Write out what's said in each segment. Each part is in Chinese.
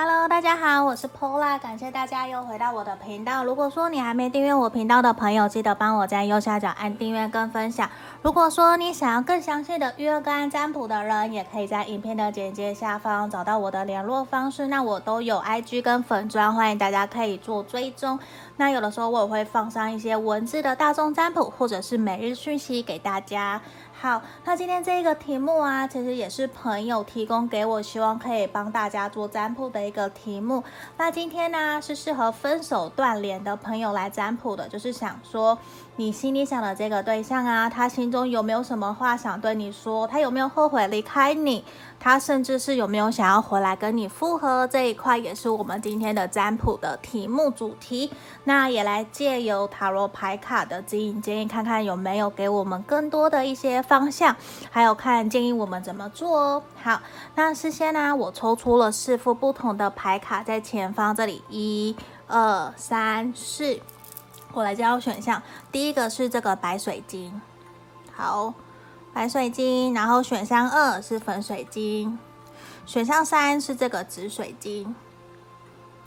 Hello，大家好，我是 Pola，感谢大家又回到我的频道。如果说你还没订阅我频道的朋友，记得帮我在右下角按订阅跟分享。如果说你想要更详细的预约个案占卜的人，也可以在影片的简介下方找到我的联络方式。那我都有 IG 跟粉砖，欢迎大家可以做追踪。那有的时候我也会放上一些文字的大众占卜，或者是每日讯息给大家。好，那今天这个题目啊，其实也是朋友提供给我，希望可以帮大家做占卜的一个题目。那今天呢，是适合分手断联的朋友来占卜的，就是想说，你心里想的这个对象啊，他心中有没有什么话想对你说？他有没有后悔离开你？他甚至是有没有想要回来跟你复合？这一块也是我们今天的占卜的题目主题。那也来借由塔罗牌卡的指引建议，看看有没有给我们更多的一些方向，还有看建议我们怎么做哦。好，那事先呢，我抽出了四副不同的牌卡，在前方这里，一、二、三、四。我来教选项，第一个是这个白水晶，好，白水晶，然后选项二是粉水晶，选项三是这个紫水晶，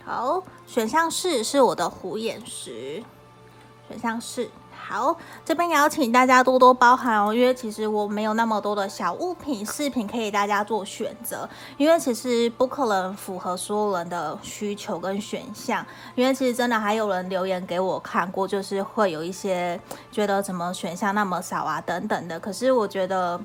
好，选项四是我的虎眼石，选项四。好，这边邀请大家多多包涵哦，因为其实我没有那么多的小物品饰品可以大家做选择，因为其实不可能符合所有人的需求跟选项，因为其实真的还有人留言给我看过，就是会有一些觉得怎么选项那么少啊等等的，可是我觉得。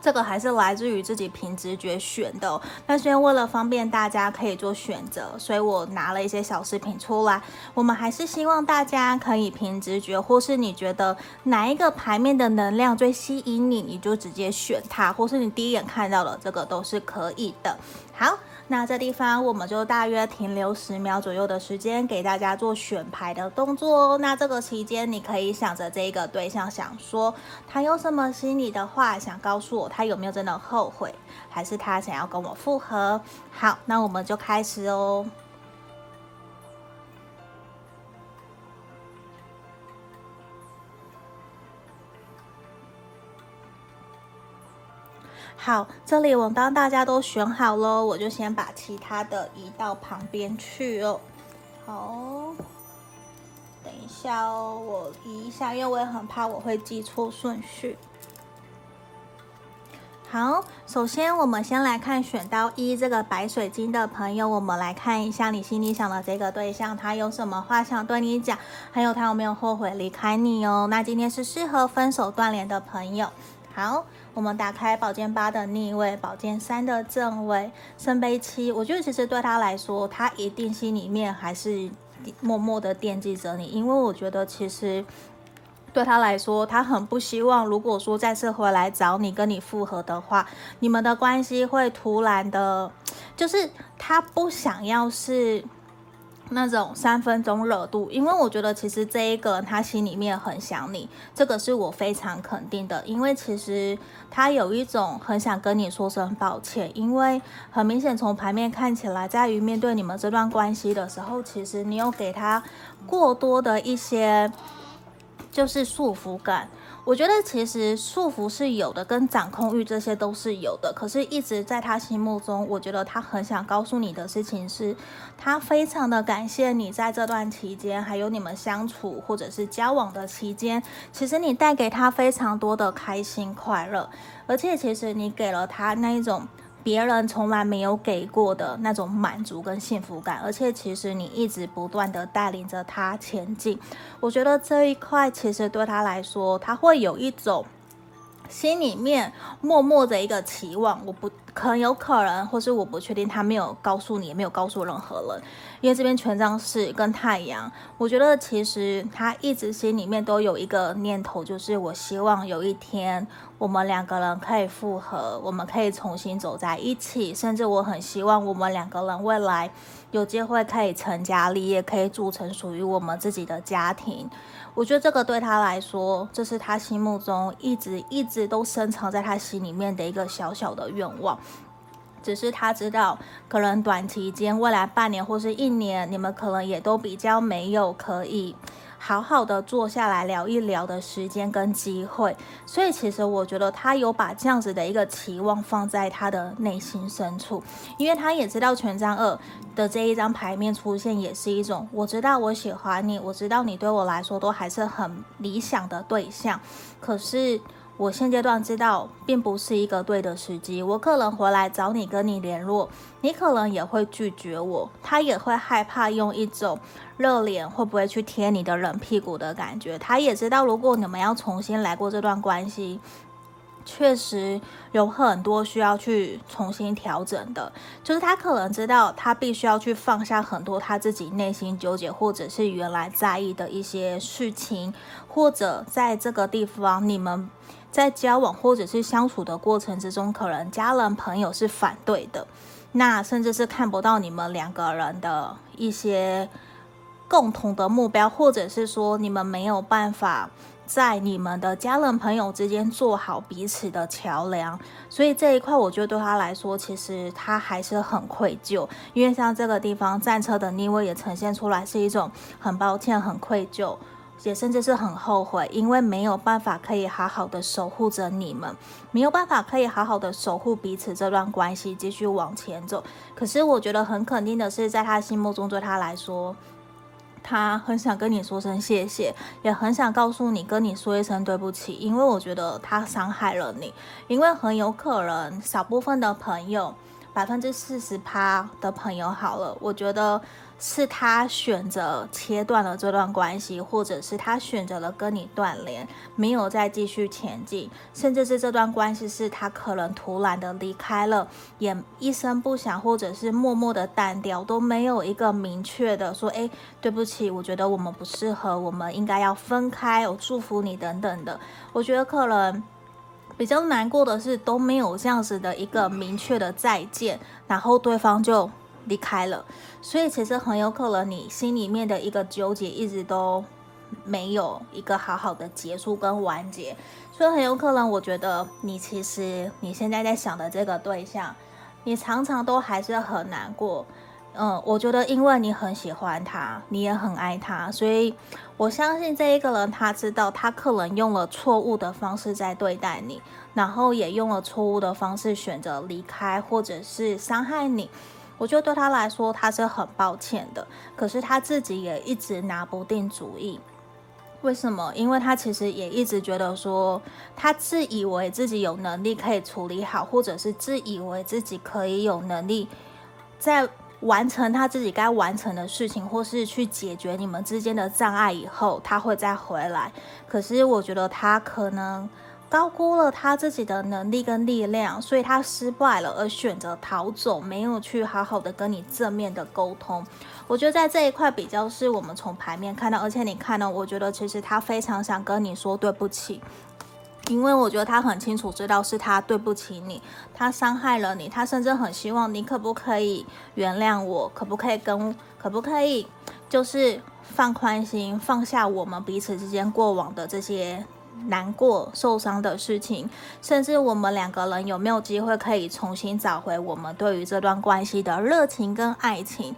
这个还是来自于自己凭直觉选的哦，那所以为了方便大家可以做选择，所以我拿了一些小饰品出来。我们还是希望大家可以凭直觉，或是你觉得哪一个牌面的能量最吸引你，你就直接选它，或是你第一眼看到了这个都是可以的。好。那这地方我们就大约停留十秒左右的时间，给大家做选牌的动作哦。那这个期间，你可以想着这个对象，想说他有什么心里的话想告诉我，他有没有真的后悔，还是他想要跟我复合？好，那我们就开始哦。好，这里我帮大家都选好喽，我就先把其他的移到旁边去哦。好，等一下哦，我移一下，因为我也很怕我会记错顺序。好，首先我们先来看选到一这个白水晶的朋友，我们来看一下你心里想的这个对象，他有什么话想对你讲，还有他有没有后悔离开你哦。那今天是适合分手断联的朋友。好，我们打开宝剑八的逆位，宝剑三的正位，圣杯七。我觉得其实对他来说，他一定心里面还是默默的惦记着你，因为我觉得其实对他来说，他很不希望，如果说再次回来找你跟你复合的话，你们的关系会突然的，就是他不想要是。那种三分钟热度，因为我觉得其实这一个他心里面很想你，这个是我非常肯定的。因为其实他有一种很想跟你说声抱歉，因为很明显从牌面看起来，在于面对你们这段关系的时候，其实你有给他过多的一些就是束缚感。我觉得其实束缚是有的，跟掌控欲这些都是有的。可是，一直在他心目中，我觉得他很想告诉你的事情是，他非常的感谢你在这段期间，还有你们相处或者是交往的期间，其实你带给他非常多的开心快乐，而且其实你给了他那一种。别人从来没有给过的那种满足跟幸福感，而且其实你一直不断的带领着他前进，我觉得这一块其实对他来说，他会有一种心里面默默的一个期望，我不。可能有可能，或是我不确定，他没有告诉你，也没有告诉任何人，因为这边权杖四跟太阳，我觉得其实他一直心里面都有一个念头，就是我希望有一天我们两个人可以复合，我们可以重新走在一起，甚至我很希望我们两个人未来有机会可以成家立业，可以组成属于我们自己的家庭。我觉得这个对他来说，这是他心目中一直一直都深藏在他心里面的一个小小的愿望。只是他知道，可能短期间，未来半年或是一年，你们可能也都比较没有可以好好的坐下来聊一聊的时间跟机会。所以其实我觉得他有把这样子的一个期望放在他的内心深处，因为他也知道权杖二的这一张牌面出现也是一种，我知道我喜欢你，我知道你对我来说都还是很理想的对象，可是。我现阶段知道，并不是一个对的时机。我可能回来找你，跟你联络，你可能也会拒绝我。他也会害怕用一种热脸会不会去贴你的冷屁股的感觉。他也知道，如果你们要重新来过这段关系，确实有很多需要去重新调整的。就是他可能知道，他必须要去放下很多他自己内心纠结，或者是原来在意的一些事情，或者在这个地方你们。在交往或者是相处的过程之中，可能家人朋友是反对的，那甚至是看不到你们两个人的一些共同的目标，或者是说你们没有办法在你们的家人朋友之间做好彼此的桥梁，所以这一块我觉得对他来说，其实他还是很愧疚，因为像这个地方战车的逆位也呈现出来是一种很抱歉、很愧疚。也甚至是很后悔，因为没有办法可以好好的守护着你们，没有办法可以好好的守护彼此这段关系，继续往前走。可是我觉得很肯定的是，在他心目中，对他来说，他很想跟你说声谢谢，也很想告诉你，跟你说一声对不起，因为我觉得他伤害了你，因为很有可能少部分的朋友，百分之四十趴的朋友好了，我觉得。是他选择切断了这段关系，或者是他选择了跟你断联，没有再继续前进，甚至是这段关系是他可能突然的离开了，也一声不响，或者是默默的淡掉，都没有一个明确的说，哎，对不起，我觉得我们不适合，我们应该要分开，我祝福你等等的。我觉得可能比较难过的是都没有这样子的一个明确的再见，然后对方就。离开了，所以其实很有可能你心里面的一个纠结一直都没有一个好好的结束跟完结，所以很有可能我觉得你其实你现在在想的这个对象，你常常都还是很难过。嗯，我觉得因为你很喜欢他，你也很爱他，所以我相信这一个人他知道他可能用了错误的方式在对待你，然后也用了错误的方式选择离开或者是伤害你。我觉得对他来说，他是很抱歉的，可是他自己也一直拿不定主意。为什么？因为他其实也一直觉得说，他自以为自己有能力可以处理好，或者是自以为自己可以有能力在完成他自己该完成的事情，或是去解决你们之间的障碍以后，他会再回来。可是我觉得他可能。高估了他自己的能力跟力量，所以他失败了，而选择逃走，没有去好好的跟你正面的沟通。我觉得在这一块比较是我们从牌面看到，而且你看到，我觉得其实他非常想跟你说对不起，因为我觉得他很清楚知道是他对不起你，他伤害了你，他甚至很希望你可不可以原谅我，可不可以跟，可不可以就是放宽心，放下我们彼此之间过往的这些。难过、受伤的事情，甚至我们两个人有没有机会可以重新找回我们对于这段关系的热情跟爱情？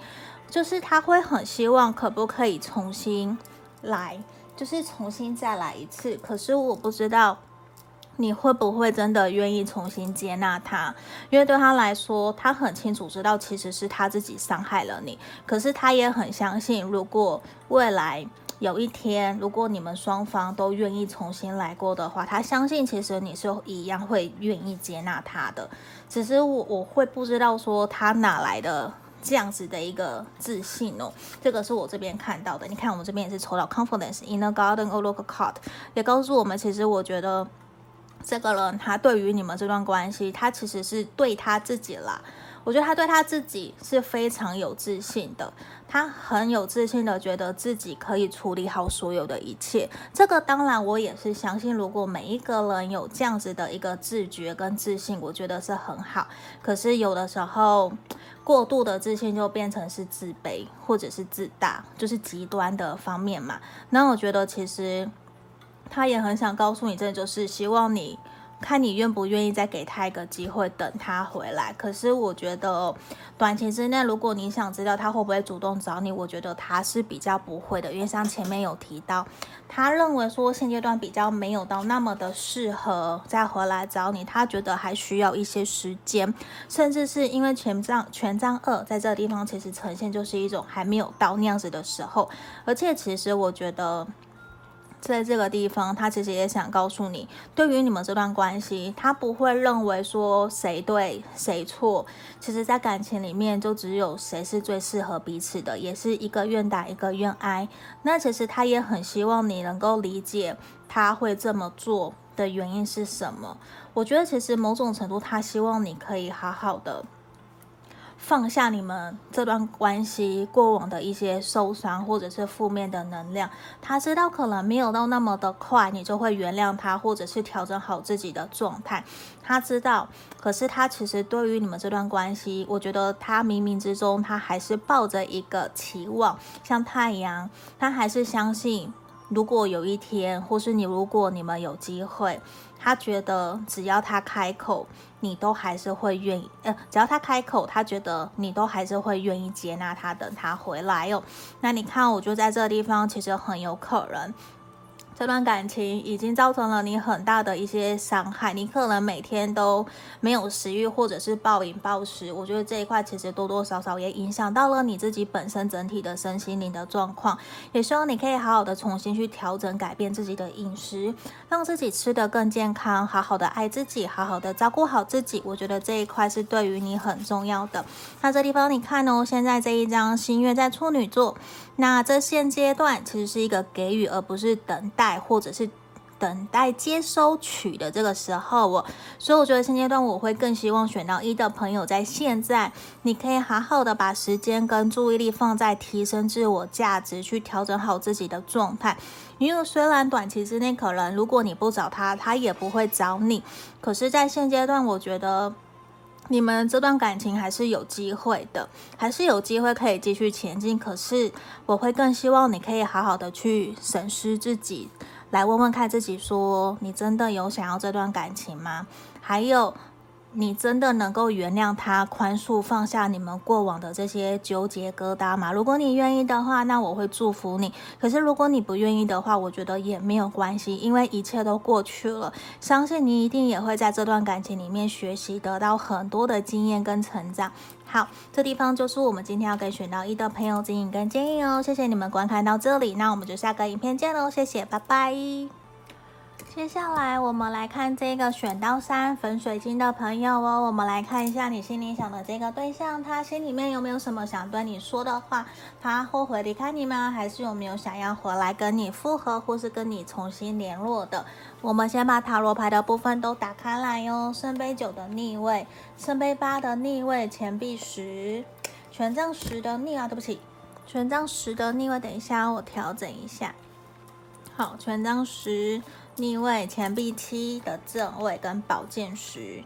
就是他会很希望可不可以重新来，就是重新再来一次。可是我不知道你会不会真的愿意重新接纳他，因为对他来说，他很清楚知道其实是他自己伤害了你，可是他也很相信，如果未来。有一天，如果你们双方都愿意重新来过的话，他相信其实你是一样会愿意接纳他的。只是我我会不知道说他哪来的这样子的一个自信哦。这个是我这边看到的。你看我们这边也是抽到 confidence in the garden oracle card，也告诉我们，其实我觉得这个人他对于你们这段关系，他其实是对他自己啦。我觉得他对他自己是非常有自信的，他很有自信的觉得自己可以处理好所有的一切。这个当然我也是相信，如果每一个人有这样子的一个自觉跟自信，我觉得是很好。可是有的时候过度的自信就变成是自卑或者是自大，就是极端的方面嘛。那我觉得其实他也很想告诉你，这就是希望你。看你愿不愿意再给他一个机会，等他回来。可是我觉得短期之内，如果你想知道他会不会主动找你，我觉得他是比较不会的，因为像前面有提到，他认为说现阶段比较没有到那么的适合再回来找你，他觉得还需要一些时间，甚至是因为权杖权杖二在这个地方其实呈现就是一种还没有到那样子的时候，而且其实我觉得。在这个地方，他其实也想告诉你，对于你们这段关系，他不会认为说谁对谁错。其实，在感情里面，就只有谁是最适合彼此的，也是一个愿打一个愿挨。那其实他也很希望你能够理解他会这么做的原因是什么。我觉得，其实某种程度，他希望你可以好好的。放下你们这段关系过往的一些受伤或者是负面的能量，他知道可能没有到那么的快，你就会原谅他，或者是调整好自己的状态。他知道，可是他其实对于你们这段关系，我觉得他冥冥之中他还是抱着一个期望，像太阳，他还是相信，如果有一天，或是你如果你们有机会。他觉得只要他开口，你都还是会愿意。呃，只要他开口，他觉得你都还是会愿意接纳他，等他回来哦。那你看，我就在这个地方，其实很有可能。这段感情已经造成了你很大的一些伤害，你可能每天都没有食欲，或者是暴饮暴食。我觉得这一块其实多多少少也影响到了你自己本身整体的身心灵的状况。也希望你可以好好的重新去调整、改变自己的饮食，让自己吃得更健康，好好的爱自己，好好的照顾好自己。我觉得这一块是对于你很重要的。那这地方你看哦，现在这一张新月在处女座。那这现阶段其实是一个给予，而不是等待，或者是等待接收取的这个时候哦。所以我觉得现阶段我会更希望选到一的朋友，在现在你可以好好的把时间跟注意力放在提升自我价值，去调整好自己的状态。因为虽然短期之内可能如果你不找他，他也不会找你，可是，在现阶段我觉得。你们这段感情还是有机会的，还是有机会可以继续前进。可是我会更希望你可以好好的去审视自己，来问问看自己说，你真的有想要这段感情吗？还有。你真的能够原谅他、宽恕、放下你们过往的这些纠结疙瘩吗？如果你愿意的话，那我会祝福你。可是如果你不愿意的话，我觉得也没有关系，因为一切都过去了。相信你一定也会在这段感情里面学习得到很多的经验跟成长。好，这地方就是我们今天要给选到一的朋友指引跟建议哦。谢谢你们观看到这里，那我们就下个影片见喽。谢谢，拜拜。接下来我们来看这个选到三粉水晶的朋友哦，我们来看一下你心里想的这个对象，他心里面有没有什么想对你说的话？他后悔离开你吗？还是有没有想要回来跟你复合，或是跟你重新联络的？我们先把塔罗牌的部分都打开来哟。圣杯九的逆位，圣杯八的逆位，钱币十，权杖十的逆啊，对不起，权杖十的逆位，等一下我调整一下。好，权杖十。逆位钱币七的正位跟宝剑十，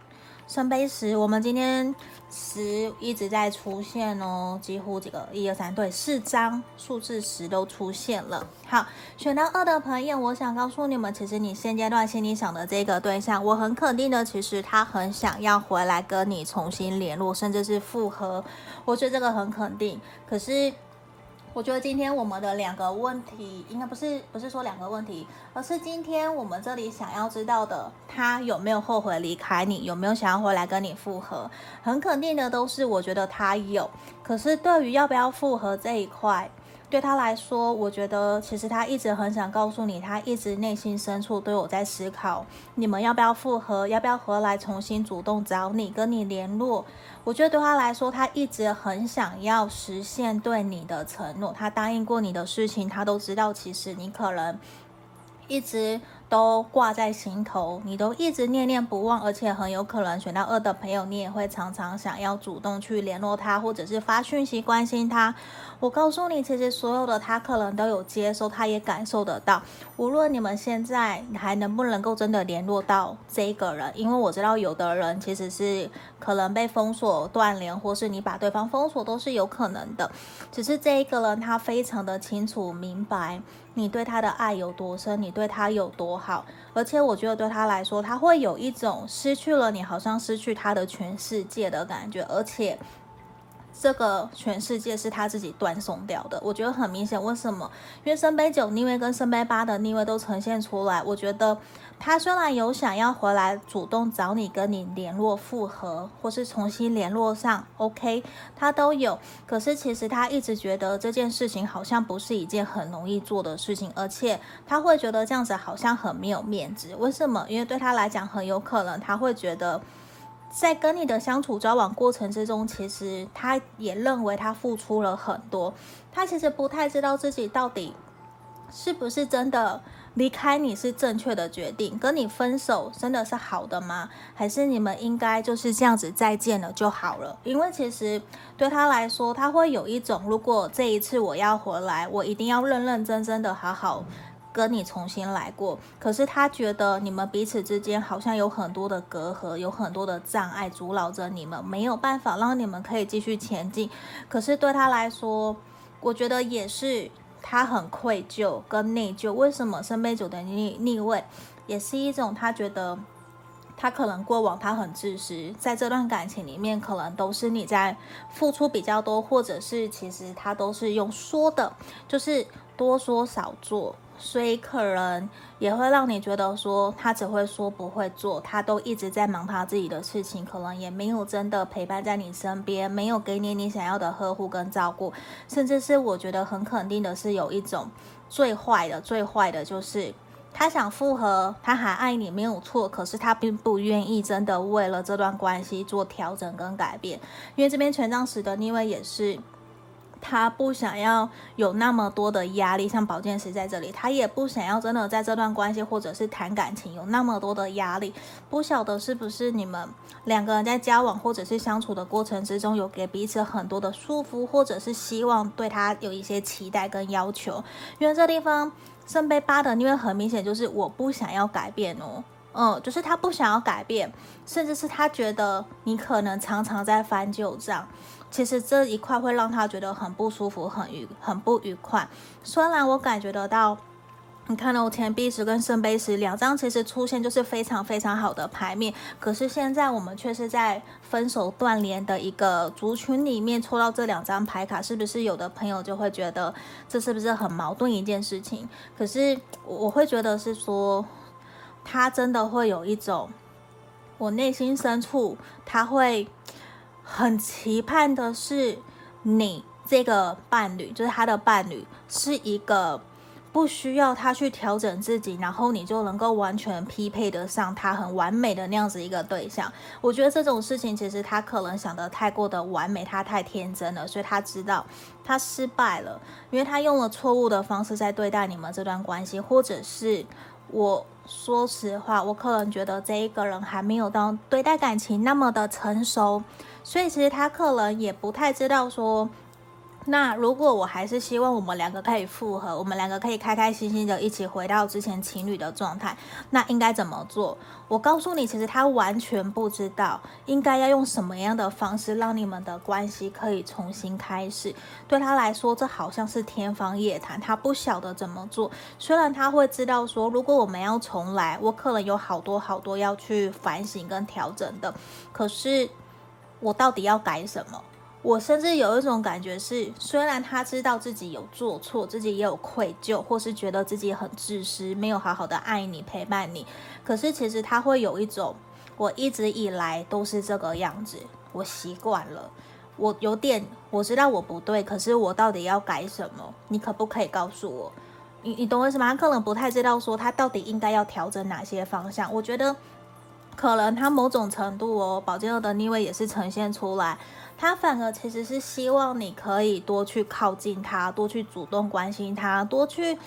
圣杯十，我们今天十一直在出现哦，几乎这个一二三对四张数字十都出现了。好，选到二的朋友，我想告诉你们，其实你现阶段心里想的这个对象，我很肯定的，其实他很想要回来跟你重新联络，甚至是复合，我觉得这个很肯定。可是。我觉得今天我们的两个问题，应该不是不是说两个问题，而是今天我们这里想要知道的，他有没有后悔离开你，有没有想要回来跟你复合？很肯定的都是，我觉得他有。可是对于要不要复合这一块，对他来说，我觉得其实他一直很想告诉你，他一直内心深处都有在思考，你们要不要复合，要不要回来重新主动找你，跟你联络。我觉得对他来说，他一直很想要实现对你的承诺。他答应过你的事情，他都知道。其实你可能一直都挂在心头，你都一直念念不忘，而且很有可能选到二的朋友，你也会常常想要主动去联络他，或者是发讯息关心他。我告诉你，其实所有的他可能都有接受，他也感受得到。无论你们现在还能不能够真的联络到这一个人，因为我知道有的人其实是可能被封锁、断联，或是你把对方封锁都是有可能的。只是这一个人他非常的清楚明白，你对他的爱有多深，你对他有多好。而且我觉得对他来说，他会有一种失去了你，好像失去他的全世界的感觉，而且。这个全世界是他自己断送掉的，我觉得很明显。为什么？因为圣杯九逆位跟圣杯八的逆位都呈现出来。我觉得他虽然有想要回来主动找你，跟你联络复合，或是重新联络上，OK，他都有。可是其实他一直觉得这件事情好像不是一件很容易做的事情，而且他会觉得这样子好像很没有面子。为什么？因为对他来讲，很有可能他会觉得。在跟你的相处交往过程之中，其实他也认为他付出了很多，他其实不太知道自己到底是不是真的离开你是正确的决定，跟你分手真的是好的吗？还是你们应该就是这样子再见了就好了？因为其实对他来说，他会有一种，如果这一次我要回来，我一定要认认真真的好好。跟你重新来过，可是他觉得你们彼此之间好像有很多的隔阂，有很多的障碍阻挠着你们，没有办法让你们可以继续前进。可是对他来说，我觉得也是他很愧疚跟内疚。为什么圣杯九的逆逆位，也是一种他觉得他可能过往他很自私，在这段感情里面可能都是你在付出比较多，或者是其实他都是用说的，就是多说少做。所以可能也会让你觉得说他只会说不会做，他都一直在忙他自己的事情，可能也没有真的陪伴在你身边，没有给你你想要的呵护跟照顾，甚至是我觉得很肯定的是有一种最坏的，最坏的就是他想复合，他还爱你没有错，可是他并不愿意真的为了这段关系做调整跟改变，因为这边权杖十的逆位也是。他不想要有那么多的压力，像宝剑十在这里，他也不想要真的在这段关系或者是谈感情有那么多的压力。不晓得是不是你们两个人在交往或者是相处的过程之中，有给彼此很多的束缚，或者是希望对他有一些期待跟要求。因为这地方圣杯八的，因为很明显就是我不想要改变哦，嗯，就是他不想要改变，甚至是他觉得你可能常常在翻旧账。其实这一块会让他觉得很不舒服，很愉很不愉快。虽然我感觉得到，你看到我钱币十跟圣杯十两张，其实出现就是非常非常好的牌面。可是现在我们却是在分手断联的一个族群里面抽到这两张牌卡，是不是有的朋友就会觉得这是不是很矛盾一件事情？可是我会觉得是说，他真的会有一种，我内心深处他会。很期盼的是，你这个伴侣，就是他的伴侣，是一个不需要他去调整自己，然后你就能够完全匹配得上他很完美的那样子一个对象。我觉得这种事情其实他可能想得太过的完美，他太天真了，所以他知道他失败了，因为他用了错误的方式在对待你们这段关系，或者是我说实话，我可能觉得这一个人还没有到对待感情那么的成熟。所以其实他可能也不太知道说，那如果我还是希望我们两个可以复合，我们两个可以开开心心的一起回到之前情侣的状态，那应该怎么做？我告诉你，其实他完全不知道应该要用什么样的方式让你们的关系可以重新开始。对他来说，这好像是天方夜谭，他不晓得怎么做。虽然他会知道说，如果我们要重来，我可能有好多好多要去反省跟调整的，可是。我到底要改什么？我甚至有一种感觉是，虽然他知道自己有做错，自己也有愧疚，或是觉得自己很自私，没有好好的爱你、陪伴你，可是其实他会有一种，我一直以来都是这个样子，我习惯了，我有点，我知道我不对，可是我到底要改什么？你可不可以告诉我？你你懂我意思吗？他可能不太知道说他到底应该要调整哪些方向。我觉得。可能他某种程度哦，宝剑二的逆位也是呈现出来，他反而其实是希望你可以多去靠近他，多去主动关心他，多去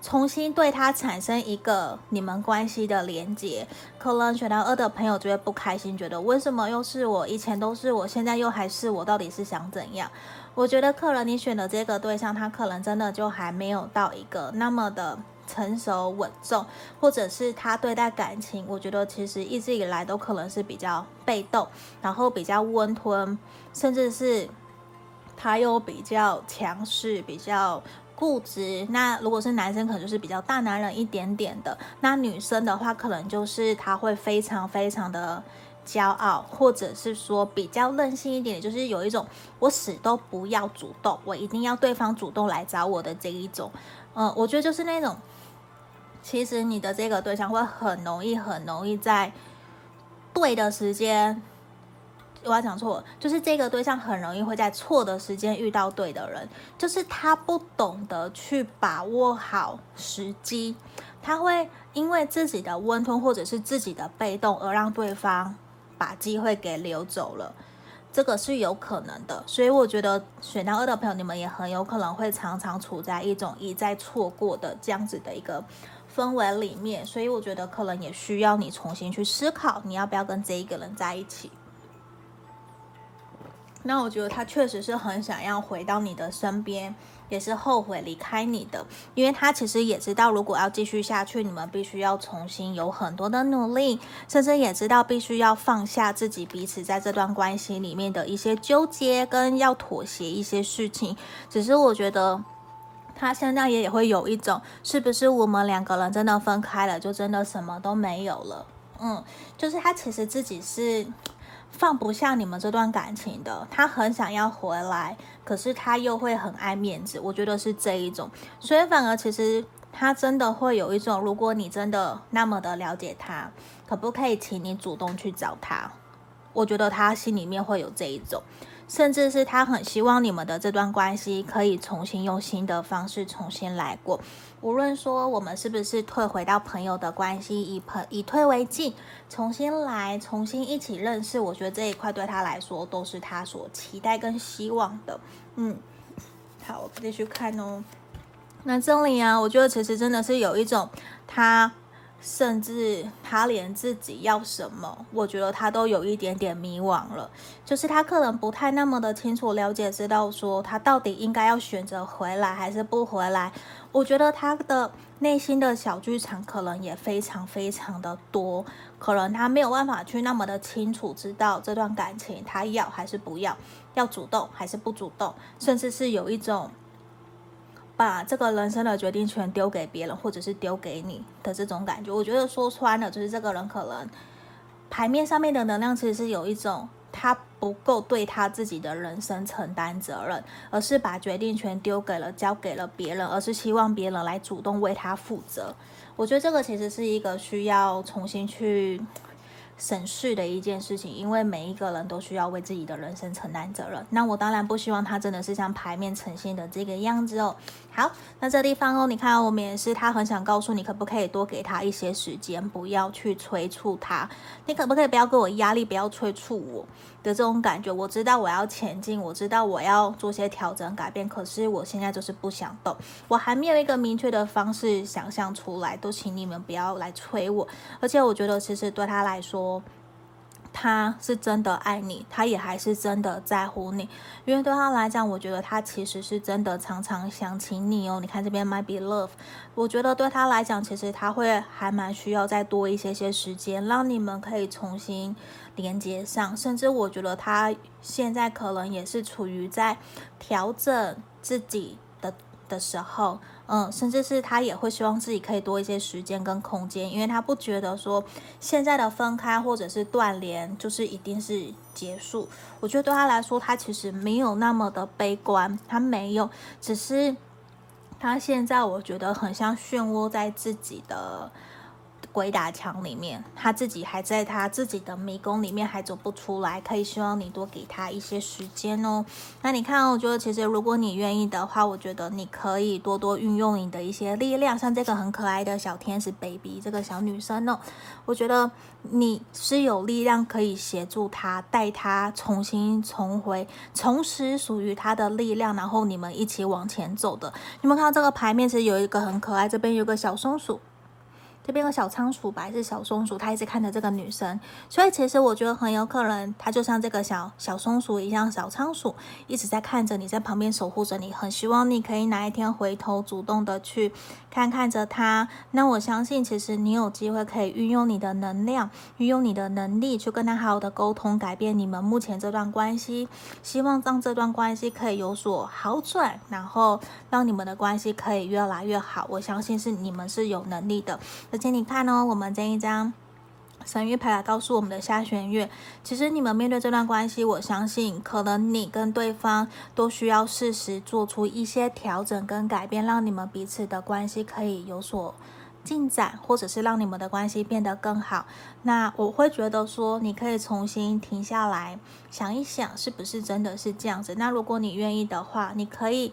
重新对他产生一个你们关系的连接。可能选到二的朋友就会不开心，觉得为什么又是我？以前都是我，现在又还是我，到底是想怎样？我觉得可能你选的这个对象，他可能真的就还没有到一个那么的。成熟稳重，或者是他对待感情，我觉得其实一直以来都可能是比较被动，然后比较温吞，甚至是他又比较强势、比较固执。那如果是男生，可能就是比较大男人一点点的。那女生的话，可能就是他会非常非常的骄傲，或者是说比较任性一点，就是有一种我死都不要主动，我一定要对方主动来找我的这一种。嗯、我觉得就是那种，其实你的这个对象会很容易、很容易在对的时间。我要讲错，就是这个对象很容易会在错的时间遇到对的人，就是他不懂得去把握好时机，他会因为自己的温吞或者是自己的被动而让对方把机会给留走了，这个是有可能的。所以我觉得选到二的朋友，你们也很有可能会常常处在一种一再错过的这样子的一个氛围里面，所以我觉得可能也需要你重新去思考，你要不要跟这一个人在一起。那我觉得他确实是很想要回到你的身边，也是后悔离开你的，因为他其实也知道，如果要继续下去，你们必须要重新有很多的努力，甚至也知道必须要放下自己彼此在这段关系里面的一些纠结，跟要妥协一些事情。只是我觉得他现在也也会有一种，是不是我们两个人真的分开了，就真的什么都没有了？嗯，就是他其实自己是。放不下你们这段感情的，他很想要回来，可是他又会很爱面子，我觉得是这一种，所以反而其实他真的会有一种，如果你真的那么的了解他，可不可以请你主动去找他？我觉得他心里面会有这一种。甚至是他很希望你们的这段关系可以重新用新的方式重新来过。无论说我们是不是退回到朋友的关系，以朋以退为进，重新来，重新一起认识，我觉得这一块对他来说都是他所期待跟希望的。嗯，好，我继续看哦。那这里啊，我觉得其实真的是有一种他。甚至他连自己要什么，我觉得他都有一点点迷惘了。就是他可能不太那么的清楚了解，知道说他到底应该要选择回来还是不回来。我觉得他的内心的小剧场可能也非常非常的多，可能他没有办法去那么的清楚知道这段感情他要还是不要，要主动还是不主动，甚至是有一种。把这个人生的决定权丢给别人，或者是丢给你的这种感觉，我觉得说穿了就是这个人可能牌面上面的能量其实是有一种他不够对他自己的人生承担责任，而是把决定权丢给了交给了别人，而是希望别人来主动为他负责。我觉得这个其实是一个需要重新去。审视的一件事情，因为每一个人都需要为自己的人生承担责任。那我当然不希望他真的是像牌面呈现的这个样子哦。好，那这地方哦，你看我们也是，他很想告诉你，可不可以多给他一些时间，不要去催促他。你可不可以不要给我压力，不要催促我的这种感觉？我知道我要前进，我知道我要做些调整改变，可是我现在就是不想动，我还没有一个明确的方式想象出来，都请你们不要来催我。而且我觉得，其实对他来说。他是真的爱你，他也还是真的在乎你，因为对他来讲，我觉得他其实是真的常常想起你哦。你看这边 might be love，我觉得对他来讲，其实他会还蛮需要再多一些些时间，让你们可以重新连接上。甚至我觉得他现在可能也是处于在调整自己的时候。嗯，甚至是他也会希望自己可以多一些时间跟空间，因为他不觉得说现在的分开或者是断联就是一定是结束。我觉得对他来说，他其实没有那么的悲观，他没有，只是他现在我觉得很像漩涡在自己的。鬼打墙里面，他自己还在他自己的迷宫里面还走不出来，可以希望你多给他一些时间哦。那你看，我觉得其实如果你愿意的话，我觉得你可以多多运用你的一些力量，像这个很可爱的小天使 baby 这个小女生哦，我觉得你是有力量可以协助他，带他重新重回，重拾属于他的力量，然后你们一起往前走的。你们看到这个牌面，其实有一个很可爱，这边有个小松鼠。这边有小仓鼠吧，还是小松鼠？他一直看着这个女生，所以其实我觉得很有可能，他就像这个小小松鼠一样，小仓鼠一直在看着你，在旁边守护着你，很希望你可以哪一天回头，主动的去看看着他。那我相信，其实你有机会可以运用你的能量，运用你的能力，去跟他好好的沟通，改变你们目前这段关系，希望让这段关系可以有所好转，然后让你们的关系可以越来越好。我相信是你们是有能力的。而且你看哦，我们这一张神諭牌来告诉我们的下弦月，其实你们面对这段关系，我相信可能你跟对方都需要适时做出一些调整跟改变，让你们彼此的关系可以有所进展，或者是让你们的关系变得更好。那我会觉得说，你可以重新停下来想一想，是不是真的是这样子？那如果你愿意的话，你可以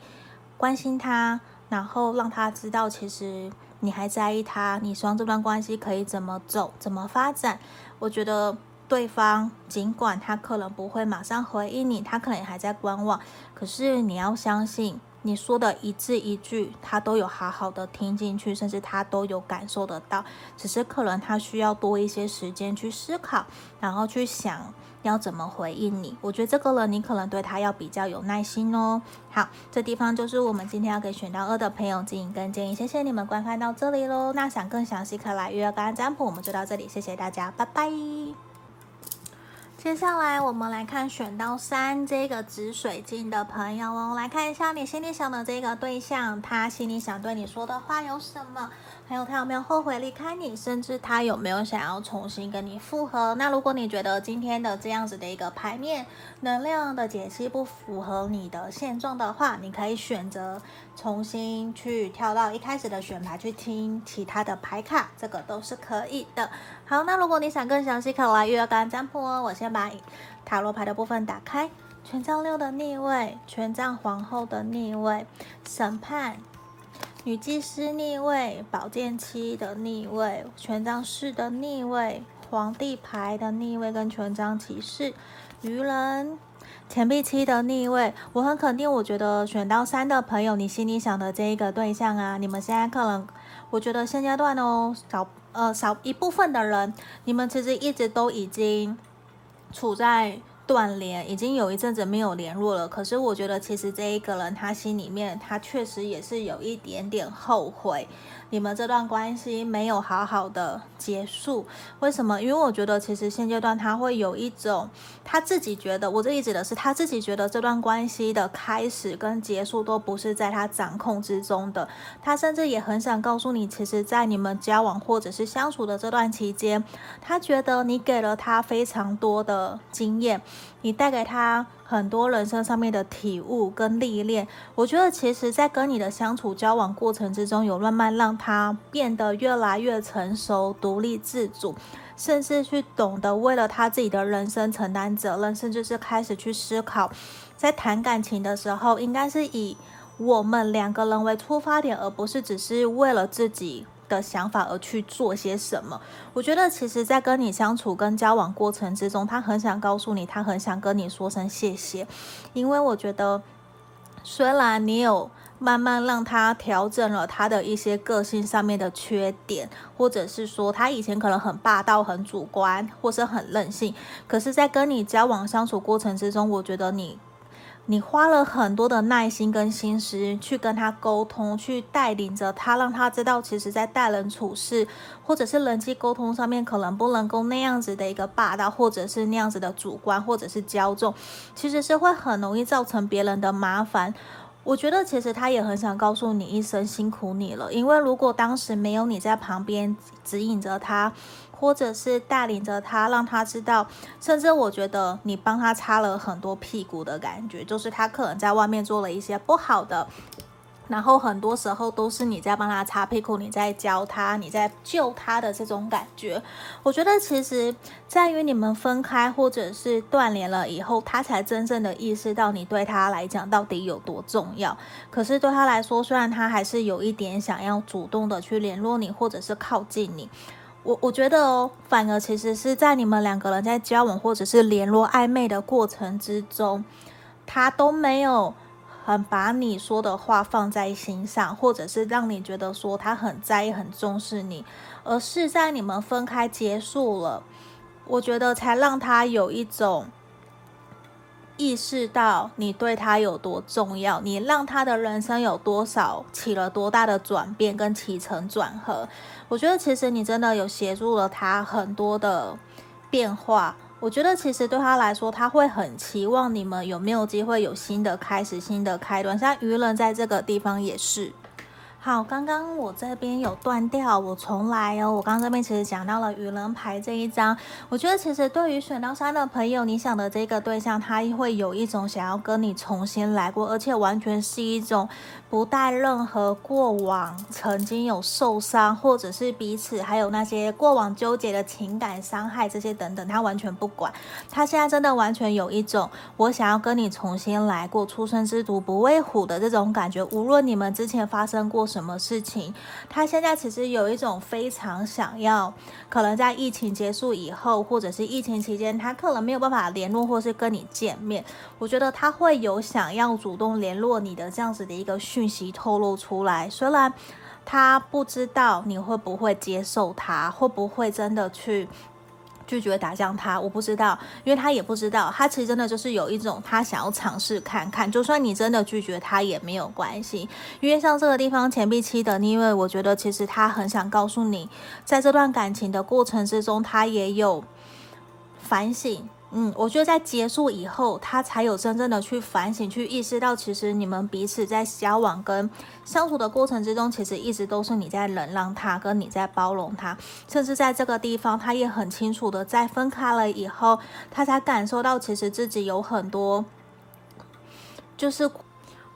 关心他，然后让他知道，其实。你还在意他？你希望这段关系可以怎么走、怎么发展？我觉得对方尽管他可能不会马上回应你，他可能还在观望。可是你要相信，你说的一字一句，他都有好好的听进去，甚至他都有感受得到。只是可能他需要多一些时间去思考，然后去想。要怎么回应你？我觉得这个人你可能对他要比较有耐心哦。好，这地方就是我们今天要给选到二的朋友指引跟建议。谢谢你们观看到这里喽。那想更详细可来预约个案占卜，我们就到这里。谢谢大家，拜拜。接下来我们来看选到三这个紫水晶的朋友哦，来看一下你心里想的这个对象，他心里想对你说的话有什么？还有他有没有后悔离开你，甚至他有没有想要重新跟你复合？那如果你觉得今天的这样子的一个牌面能量的解析不符合你的现状的话，你可以选择重新去跳到一开始的选牌去听其他的牌卡，这个都是可以的。好，那如果你想更详细看，我来预约个案占卜哦。我先把塔罗牌的部分打开，权杖六的逆位，权杖皇后的逆位，审判。女祭司逆位，宝剑七的逆位，权杖四的逆位，皇帝牌的逆位跟权杖骑士，愚人，钱币七的逆位。我很肯定，我觉得选到三的朋友，你心里想的这一个对象啊，你们现在可能，我觉得现阶段哦，少呃少一部分的人，你们其实一直都已经处在。断联已经有一阵子没有联络了，可是我觉得其实这一个人他心里面他确实也是有一点点后悔。你们这段关系没有好好的结束，为什么？因为我觉得其实现阶段他会有一种他自己觉得，我这里指的是他自己觉得这段关系的开始跟结束都不是在他掌控之中的。他甚至也很想告诉你，其实，在你们交往或者是相处的这段期间，他觉得你给了他非常多的经验，你带给他。很多人生上面的体悟跟历练，我觉得其实，在跟你的相处交往过程之中，有慢慢让他变得越来越成熟、独立自主，甚至去懂得为了他自己的人生承担责任，甚至是开始去思考，在谈感情的时候，应该是以我们两个人为出发点，而不是只是为了自己。的想法而去做些什么？我觉得其实，在跟你相处跟交往过程之中，他很想告诉你，他很想跟你说声谢谢，因为我觉得，虽然你有慢慢让他调整了他的一些个性上面的缺点，或者是说他以前可能很霸道、很主观，或是很任性，可是，在跟你交往相处过程之中，我觉得你。你花了很多的耐心跟心思去跟他沟通，去带领着他，让他知道，其实，在待人处事或者是人际沟通上面，可能不能够那样子的一个霸道，或者是那样子的主观，或者是骄纵，其实是会很容易造成别人的麻烦。我觉得，其实他也很想告诉你一声辛苦你了，因为如果当时没有你在旁边指引着他。或者是带领着他，让他知道，甚至我觉得你帮他擦了很多屁股的感觉，就是他可能在外面做了一些不好的，然后很多时候都是你在帮他擦屁股，你在教他，你在救他的这种感觉。我觉得其实在于你们分开或者是断联了以后，他才真正的意识到你对他来讲到底有多重要。可是对他来说，虽然他还是有一点想要主动的去联络你，或者是靠近你。我我觉得哦，反而其实是在你们两个人在交往或者是联络暧昧的过程之中，他都没有很把你说的话放在心上，或者是让你觉得说他很在意、很重视你，而是在你们分开结束了，我觉得才让他有一种意识到你对他有多重要，你让他的人生有多少起了多大的转变跟起承转合。我觉得其实你真的有协助了他很多的变化。我觉得其实对他来说，他会很期望你们有没有机会有新的开始、新的开端。像愚人在这个地方也是。好，刚刚我这边有断掉，我重来哦。我刚刚这边其实讲到了愚人牌这一张，我觉得其实对于选到三的朋友，你想的这个对象，他会有一种想要跟你重新来过，而且完全是一种不带任何过往曾经有受伤，或者是彼此还有那些过往纠结的情感伤害这些等等，他完全不管。他现在真的完全有一种我想要跟你重新来过，初生之犊不畏虎的这种感觉。无论你们之前发生过什么事情，他现在其实有一种非常想要，可能在疫情结束以后，或者是疫情期间，他可能没有办法联络或是跟你见面。我觉得他会有想要主动联络你的这样子的一个讯息透露出来，虽然他不知道你会不会接受他，会不会真的去。拒绝打向他，我不知道，因为他也不知道，他其实真的就是有一种他想要尝试看看，就算你真的拒绝他也没有关系，因为像这个地方钱币七的逆位，我觉得其实他很想告诉你，在这段感情的过程之中，他也有反省。嗯，我觉得在结束以后，他才有真正的去反省，去意识到，其实你们彼此在交往跟相处的过程之中，其实一直都是你在忍让他，跟你在包容他，甚至在这个地方，他也很清楚的在分开了以后，他才感受到，其实自己有很多，就是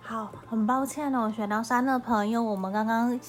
好，很抱歉哦，选到三的朋友，我们刚刚。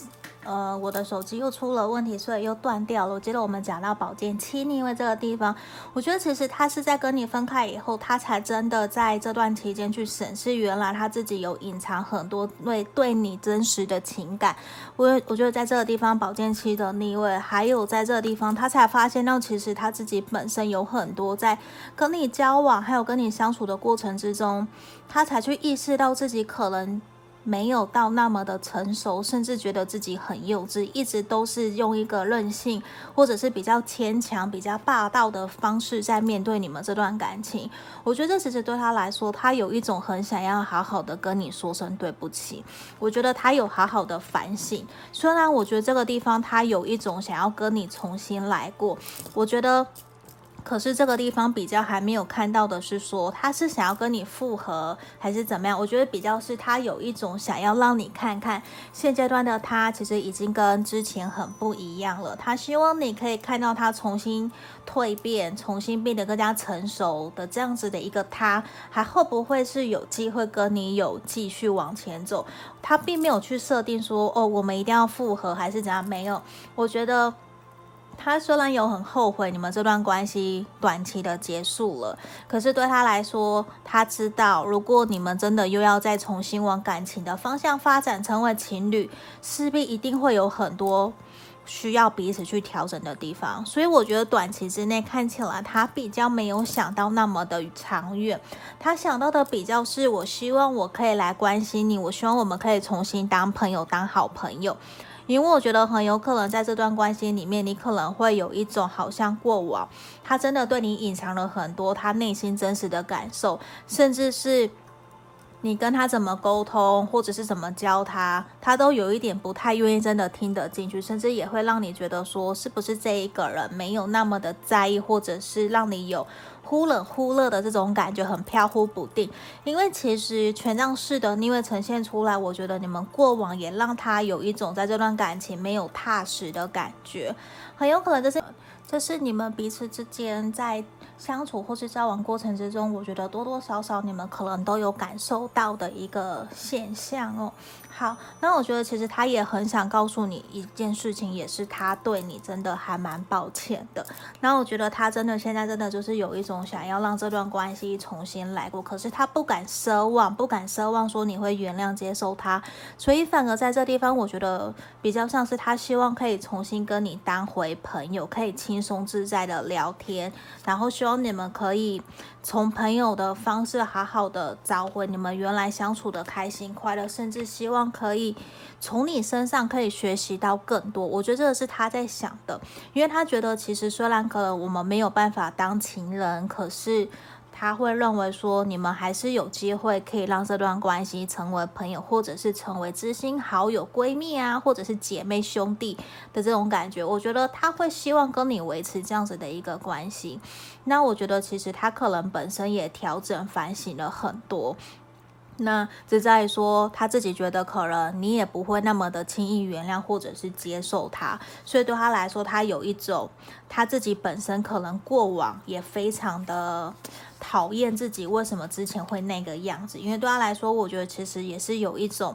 呃，我的手机又出了问题，所以又断掉了。我记得我们讲到宝剑七逆位这个地方，我觉得其实他是在跟你分开以后，他才真的在这段期间去审视，原来他自己有隐藏很多对对你真实的情感。我我觉得在这个地方，宝剑七的逆位，还有在这个地方，他才发现到其实他自己本身有很多在跟你交往，还有跟你相处的过程之中，他才去意识到自己可能。没有到那么的成熟，甚至觉得自己很幼稚，一直都是用一个任性或者是比较牵强、比较霸道的方式在面对你们这段感情。我觉得这其实对他来说，他有一种很想要好好的跟你说声对不起。我觉得他有好好的反省，虽然我觉得这个地方他有一种想要跟你重新来过。我觉得。可是这个地方比较还没有看到的是说，他是想要跟你复合还是怎么样？我觉得比较是他有一种想要让你看看现阶段的他其实已经跟之前很不一样了。他希望你可以看到他重新蜕变，重新变得更加成熟的这样子的一个他，还会不会是有机会跟你有继续往前走？他并没有去设定说哦，我们一定要复合还是怎样？没有，我觉得。他虽然有很后悔你们这段关系短期的结束了，可是对他来说，他知道如果你们真的又要再重新往感情的方向发展，成为情侣，势必一定会有很多需要彼此去调整的地方。所以我觉得短期之内看起来他比较没有想到那么的长远，他想到的比较是我希望我可以来关心你，我希望我们可以重新当朋友，当好朋友。因为我觉得很有可能在这段关系里面，你可能会有一种好像过往他真的对你隐藏了很多他内心真实的感受，甚至是你跟他怎么沟通，或者是怎么教他，他都有一点不太愿意真的听得进去，甚至也会让你觉得说是不是这一个人没有那么的在意，或者是让你有。忽冷忽热的这种感觉很飘忽不定，因为其实权杖四的逆位呈现出来，我觉得你们过往也让他有一种在这段感情没有踏实的感觉，很有可能这是这是你们彼此之间在相处或是交往过程之中，我觉得多多少少你们可能都有感受到的一个现象哦。好，那我觉得其实他也很想告诉你一件事情，也是他对你真的还蛮抱歉的。那我觉得他真的现在真的就是有一种想要让这段关系重新来过，可是他不敢奢望，不敢奢望说你会原谅接受他，所以反而在这地方，我觉得比较像是他希望可以重新跟你当回朋友，可以轻松自在的聊天，然后希望你们可以从朋友的方式好好的找回你们原来相处的开心快乐，甚至希望可以从你身上可以学习到更多。我觉得这个是他在想的，因为他觉得其实虽然可能我们没有办法当情人，可是。他会认为说，你们还是有机会可以让这段关系成为朋友，或者是成为知心好友、闺蜜啊，或者是姐妹兄弟的这种感觉。我觉得他会希望跟你维持这样子的一个关系。那我觉得其实他可能本身也调整反省了很多。那只在说他自己觉得可能你也不会那么的轻易原谅或者是接受他，所以对他来说，他有一种他自己本身可能过往也非常的。讨厌自己为什么之前会那个样子？因为对他来说，我觉得其实也是有一种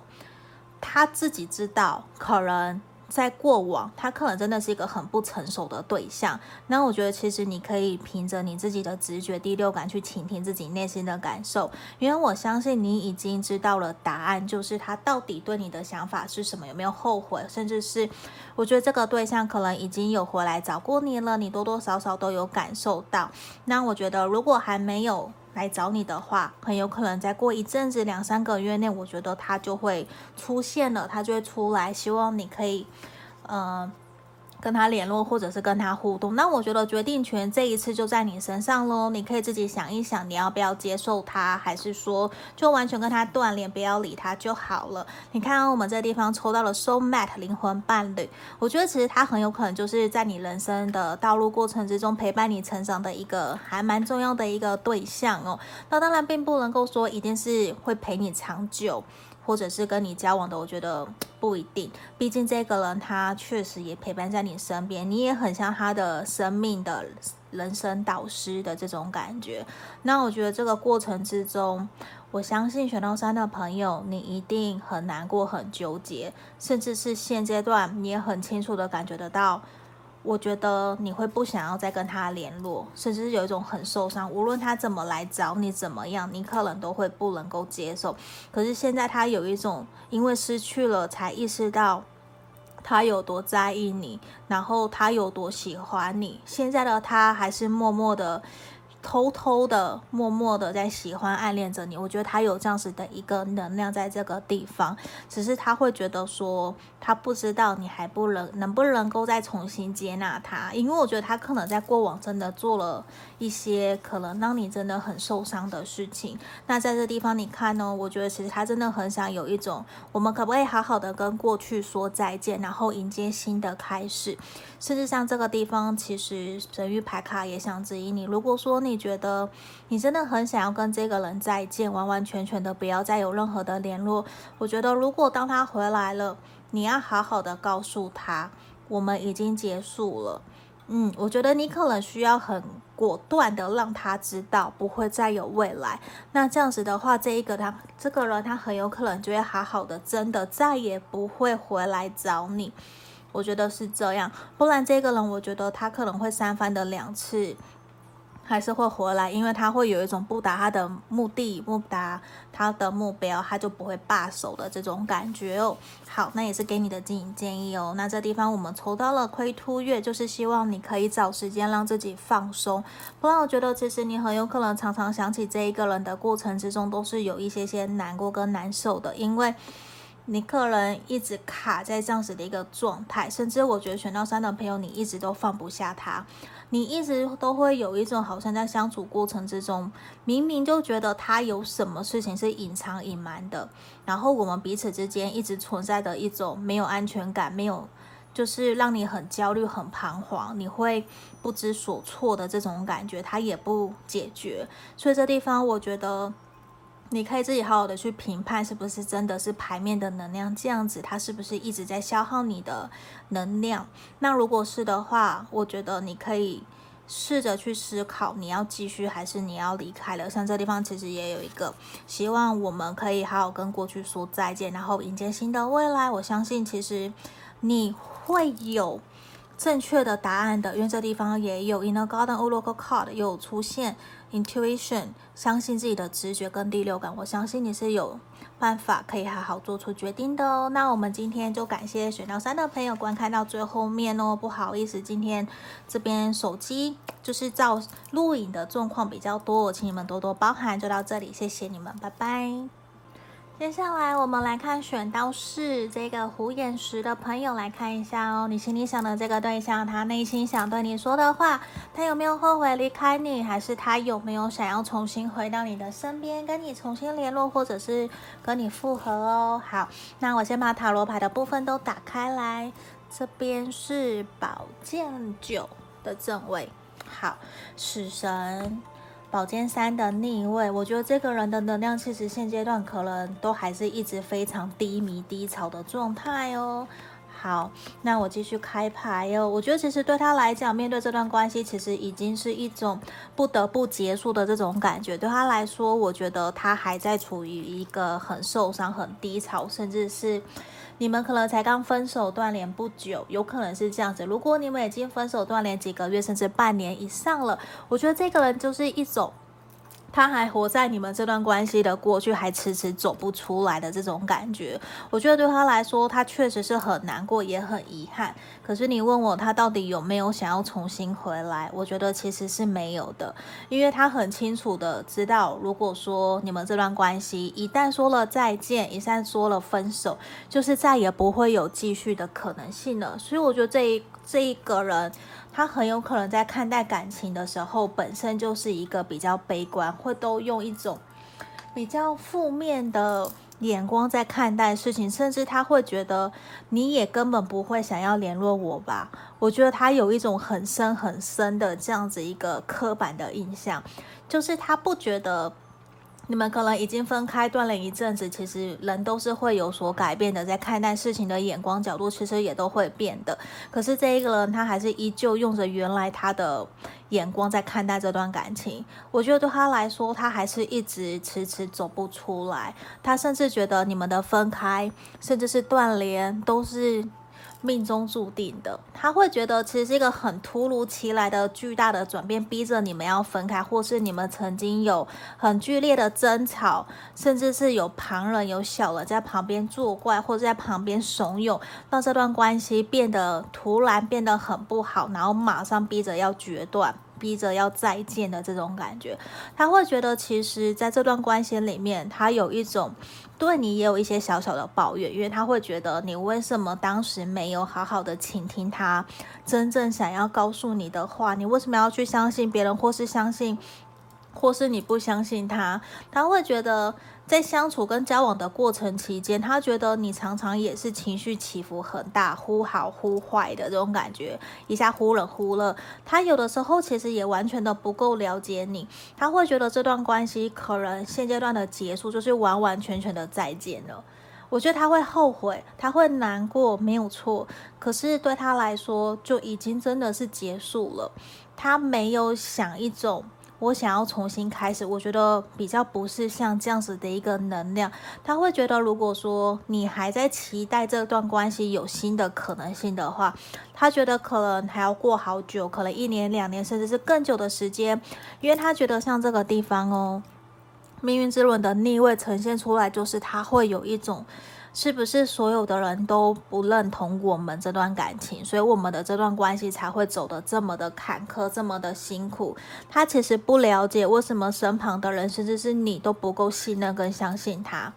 他自己知道，可能在过往他可能真的是一个很不成熟的对象。那我觉得其实你可以凭着你自己的直觉、第六感去倾听自己内心的感受，因为我相信你已经知道了答案，就是他到底对你的想法是什么，有没有后悔，甚至是我觉得这个对象可能已经有回来找过你了，你多多少少都有感受到。那我觉得，如果还没有来找你的话，很有可能再过一阵子，两三个月内，我觉得他就会出现了，他就会出来，希望你可以，嗯、跟他联络，或者是跟他互动，那我觉得决定权这一次就在你身上喽。你可以自己想一想，你要不要接受他，还是说就完全跟他断联，不要理他就好了。你看我们这地方抽到了 Soul Mate 灵魂伴侣，我觉得其实他很有可能就是在你人生的道路过程之中陪伴你成长的一个还蛮重要的一个对象哦。那当然并不能够说一定是会陪你长久。或者是跟你交往的，我觉得不一定。毕竟这个人他确实也陪伴在你身边，你也很像他的生命的人生导师的这种感觉。那我觉得这个过程之中，我相信选到三的朋友，你一定很难过、很纠结，甚至是现阶段你也很清楚的感觉得到。我觉得你会不想要再跟他联络，甚至是有一种很受伤。无论他怎么来找你，怎么样，你可能都会不能够接受。可是现在他有一种，因为失去了，才意识到他有多在意你，然后他有多喜欢你。现在的他还是默默的。偷偷的、默默的在喜欢、暗恋着你，我觉得他有这样子的一个能量在这个地方，只是他会觉得说，他不知道你还不能能不能够再重新接纳他，因为我觉得他可能在过往真的做了一些可能让你真的很受伤的事情。那在这地方你看呢，我觉得其实他真的很想有一种，我们可不可以好好的跟过去说再见，然后迎接新的开始？事实上，这个地方其实神域牌卡也想指引你，如果说。你觉得你真的很想要跟这个人再见，完完全全的不要再有任何的联络。我觉得，如果当他回来了，你要好好的告诉他，我们已经结束了。嗯，我觉得你可能需要很果断的让他知道，不会再有未来。那这样子的话，这一个他这个人他很有可能就会好好的，真的再也不会回来找你。我觉得是这样，不然这个人，我觉得他可能会三番的两次。还是会回来，因为他会有一种不达他的目的，不达他的目标，他就不会罢手的这种感觉哦。好，那也是给你的建建议哦。那这地方我们抽到了亏突月，就是希望你可以找时间让自己放松。不然我觉得其实你很有可能常常想起这一个人的过程之中，都是有一些些难过跟难受的，因为你可能一直卡在这样子的一个状态，甚至我觉得选到三的朋友，你一直都放不下他。你一直都会有一种好像在相处过程之中，明明就觉得他有什么事情是隐藏隐瞒的，然后我们彼此之间一直存在的一种没有安全感，没有，就是让你很焦虑、很彷徨，你会不知所措的这种感觉，他也不解决。所以这地方我觉得。你可以自己好好的去评判，是不是真的是牌面的能量这样子，它是不是一直在消耗你的能量？那如果是的话，我觉得你可以试着去思考，你要继续还是你要离开了。像这地方其实也有一个，希望我们可以好好跟过去说再见，然后迎接新的未来。我相信其实你会有正确的答案的，因为这地方也有 Inner Garden Oracle Card 有出现。intuition，相信自己的直觉跟第六感。我相信你是有办法可以好好做出决定的哦。那我们今天就感谢选到三的朋友观看到最后面哦。不好意思，今天这边手机就是照录影的状况比较多，请你们多多包涵。就到这里，谢谢你们，拜拜。接下来我们来看选到四这个虎眼石的朋友来看一下哦，你心里想的这个对象，他内心想对你说的话，他有没有后悔离开你，还是他有没有想要重新回到你的身边，跟你重新联络，或者是跟你复合哦？好，那我先把塔罗牌的部分都打开来，这边是宝剑九的正位，好，死神。宝剑三的逆位，我觉得这个人的能量其实现阶段可能都还是一直非常低迷低潮的状态哦。好，那我继续开牌哦。我觉得其实对他来讲，面对这段关系，其实已经是一种不得不结束的这种感觉。对他来说，我觉得他还在处于一个很受伤、很低潮，甚至是。你们可能才刚分手断联不久，有可能是这样子。如果你们已经分手断联几个月，甚至半年以上了，我觉得这个人就是一种。他还活在你们这段关系的过去，还迟迟走不出来的这种感觉，我觉得对他来说，他确实是很难过，也很遗憾。可是你问我他到底有没有想要重新回来，我觉得其实是没有的，因为他很清楚的知道，如果说你们这段关系一旦说了再见，一旦说了分手，就是再也不会有继续的可能性了。所以我觉得这一这一个人。他很有可能在看待感情的时候，本身就是一个比较悲观，会都用一种比较负面的眼光在看待事情，甚至他会觉得你也根本不会想要联络我吧？我觉得他有一种很深很深的这样子一个刻板的印象，就是他不觉得。你们可能已经分开断了一阵子，其实人都是会有所改变的，在看待事情的眼光角度，其实也都会变的。可是这一个人，他还是依旧用着原来他的眼光在看待这段感情。我觉得对他来说，他还是一直迟迟走不出来。他甚至觉得你们的分开，甚至是断联，都是。命中注定的，他会觉得其实是一个很突如其来的巨大的转变，逼着你们要分开，或是你们曾经有很剧烈的争吵，甚至是有旁人、有小人在旁边作怪，或者在旁边怂恿，让这段关系变得突然变得很不好，然后马上逼着要决断。逼着要再见的这种感觉，他会觉得其实在这段关系里面，他有一种对你也有一些小小的抱怨，因为他会觉得你为什么当时没有好好的倾听他真正想要告诉你的话，你为什么要去相信别人，或是相信，或是你不相信他，他会觉得。在相处跟交往的过程期间，他觉得你常常也是情绪起伏很大，忽好忽坏的这种感觉，一下忽冷忽热。他有的时候其实也完全的不够了解你，他会觉得这段关系可能现阶段的结束就是完完全全的再见了。我觉得他会后悔，他会难过，没有错。可是对他来说，就已经真的是结束了。他没有想一种。我想要重新开始，我觉得比较不是像这样子的一个能量。他会觉得，如果说你还在期待这段关系有新的可能性的话，他觉得可能还要过好久，可能一年、两年，甚至是更久的时间，因为他觉得像这个地方哦，命运之轮的逆位呈现出来，就是他会有一种。是不是所有的人都不认同我们这段感情，所以我们的这段关系才会走得这么的坎坷，这么的辛苦？他其实不了解为什么身旁的人，甚至是你都不够信任跟相信他，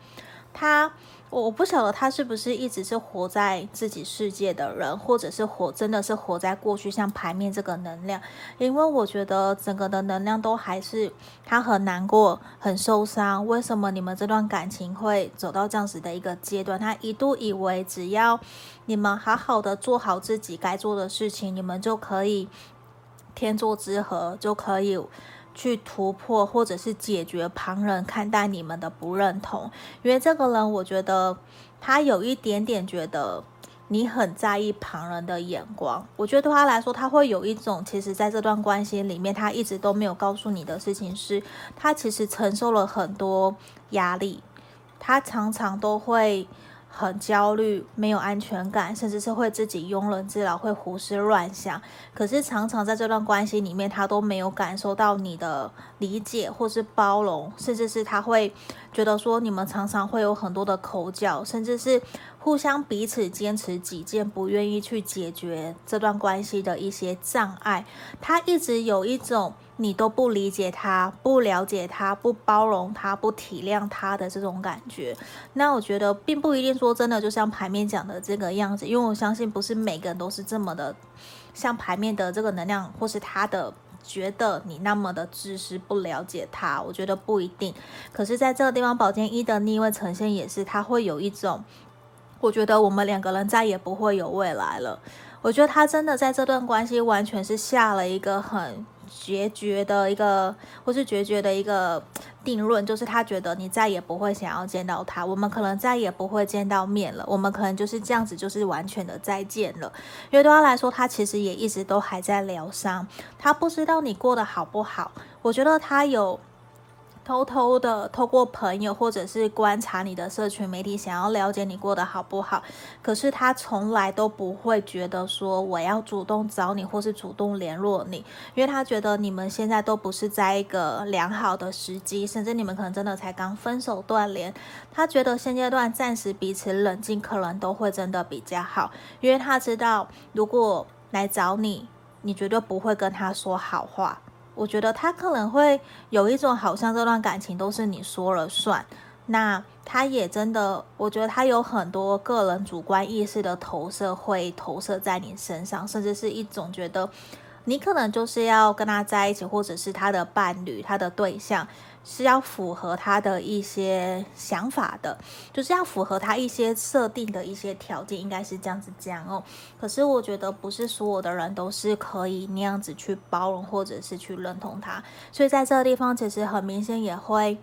他。我不晓得他是不是一直是活在自己世界的人，或者是活真的是活在过去，像牌面这个能量。因为我觉得整个的能量都还是他很难过、很受伤。为什么你们这段感情会走到这样子的一个阶段？他一度以为只要你们好好的做好自己该做的事情，你们就可以天作之合，就可以。去突破，或者是解决旁人看待你们的不认同，因为这个人，我觉得他有一点点觉得你很在意旁人的眼光。我觉得对他来说，他会有一种，其实在这段关系里面，他一直都没有告诉你的事情是，他其实承受了很多压力，他常常都会。很焦虑，没有安全感，甚至是会自己庸人自扰，会胡思乱想。可是常常在这段关系里面，他都没有感受到你的理解或是包容，甚至是他会觉得说你们常常会有很多的口角，甚至是互相彼此坚持己见，不愿意去解决这段关系的一些障碍。他一直有一种。你都不理解他，不了解他，不包容他，不体谅他的这种感觉，那我觉得并不一定说真的就像牌面讲的这个样子，因为我相信不是每个人都是这么的像牌面的这个能量，或是他的觉得你那么的知识，不了解他，我觉得不一定。可是在这个地方，宝剑一的逆位呈现也是，他会有一种，我觉得我们两个人再也不会有未来了。我觉得他真的在这段关系完全是下了一个很。决绝的一个，或是决绝的一个 定论，就是他觉得你再也不会想要见到他，我们可能再也不会见到面了，我们可能就是这样子，就是完全的再见了。因为对他来说，他其实也一直都还在疗伤，他不知道你过得好不好。我觉得他有。偷偷的透过朋友或者是观察你的社群媒体，想要了解你过得好不好。可是他从来都不会觉得说我要主动找你或是主动联络你，因为他觉得你们现在都不是在一个良好的时机，甚至你们可能真的才刚分手断联。他觉得现阶段暂时彼此冷静，可能都会真的比较好，因为他知道如果来找你，你绝对不会跟他说好话。我觉得他可能会有一种好像这段感情都是你说了算，那他也真的，我觉得他有很多个人主观意识的投射会投射在你身上，甚至是一种觉得你可能就是要跟他在一起，或者是他的伴侣、他的对象。是要符合他的一些想法的，就是要符合他一些设定的一些条件，应该是这样子讲哦。可是我觉得不是所有的人都是可以那样子去包容或者是去认同他，所以在这个地方其实很明显也会。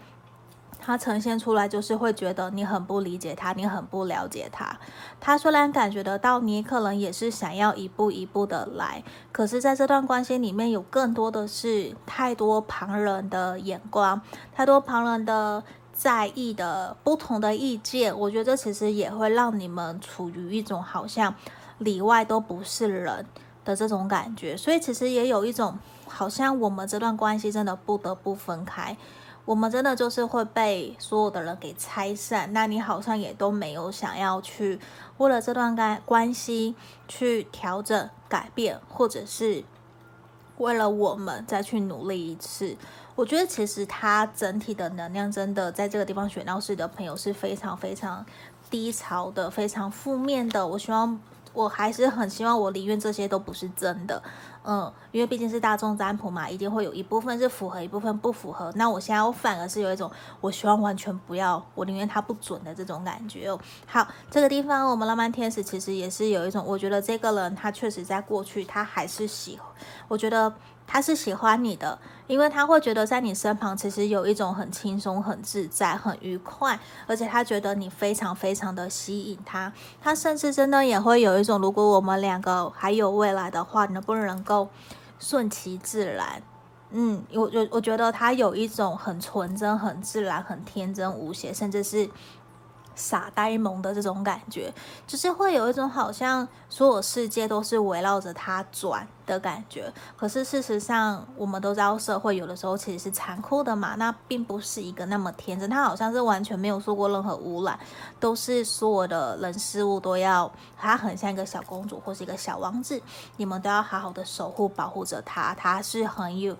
他呈现出来就是会觉得你很不理解他，你很不了解他。他虽然感觉得到你可能也是想要一步一步的来，可是在这段关系里面有更多的是太多旁人的眼光，太多旁人的在意的不同的意见。我觉得这其实也会让你们处于一种好像里外都不是人的这种感觉。所以其实也有一种好像我们这段关系真的不得不分开。我们真的就是会被所有的人给拆散，那你好像也都没有想要去为了这段关关系去调整、改变，或者是为了我们再去努力一次。我觉得其实他整体的能量真的在这个地方选到是的朋友是非常非常低潮的，非常负面的。我希望。我还是很希望，我宁愿这些都不是真的，嗯，因为毕竟是大众占卜嘛，一定会有一部分是符合，一部分不符合。那我现在我反而是有一种，我希望完全不要，我宁愿它不准的这种感觉哦。好，这个地方我们浪漫天使其实也是有一种，我觉得这个人他确实在过去他还是喜，我觉得。他是喜欢你的，因为他会觉得在你身旁其实有一种很轻松、很自在、很愉快，而且他觉得你非常非常的吸引他。他甚至真的也会有一种，如果我们两个还有未来的话，能不能够顺其自然？嗯，我我我觉得他有一种很纯真、很自然、很天真无邪，甚至是。傻呆萌的这种感觉，就是会有一种好像所有世界都是围绕着他转的感觉。可是事实上，我们都知道社会有的时候其实是残酷的嘛。那并不是一个那么天真，他好像是完全没有受过任何污染，都是所有的人事物都要，他很像一个小公主或是一个小王子，你们都要好好的守护保护着他。他是很有，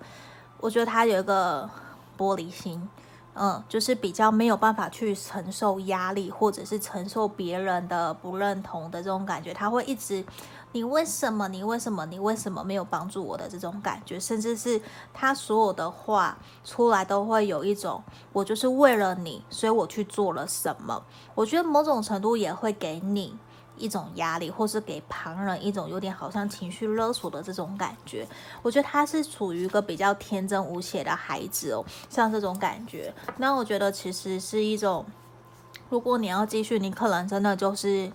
我觉得他有一个玻璃心。嗯，就是比较没有办法去承受压力，或者是承受别人的不认同的这种感觉，他会一直，你为什么？你为什么？你为什么没有帮助我的这种感觉，甚至是他所有的话出来都会有一种，我就是为了你，所以我去做了什么。我觉得某种程度也会给你。一种压力，或是给旁人一种有点好像情绪勒索的这种感觉，我觉得他是处于一个比较天真无邪的孩子哦，像这种感觉。那我觉得其实是一种，如果你要继续，你可能真的就是，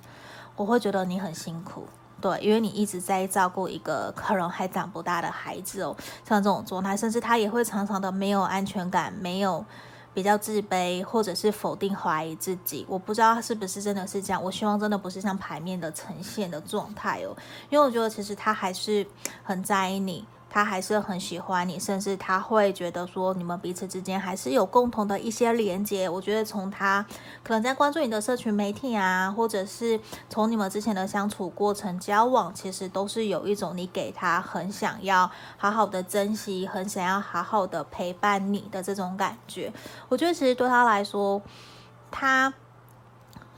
我会觉得你很辛苦，对，因为你一直在照顾一个可能还长不大的孩子哦，像这种状态，甚至他也会常常的没有安全感，没有。比较自卑，或者是否定、怀疑自己。我不知道他是不是真的是这样。我希望真的不是像牌面的呈现的状态哦，因为我觉得其实他还是很在意你。他还是很喜欢你，甚至他会觉得说你们彼此之间还是有共同的一些连接。我觉得从他可能在关注你的社群媒体啊，或者是从你们之前的相处过程、交往，其实都是有一种你给他很想要好好的珍惜，很想要好好的陪伴你的这种感觉。我觉得其实对他来说，他。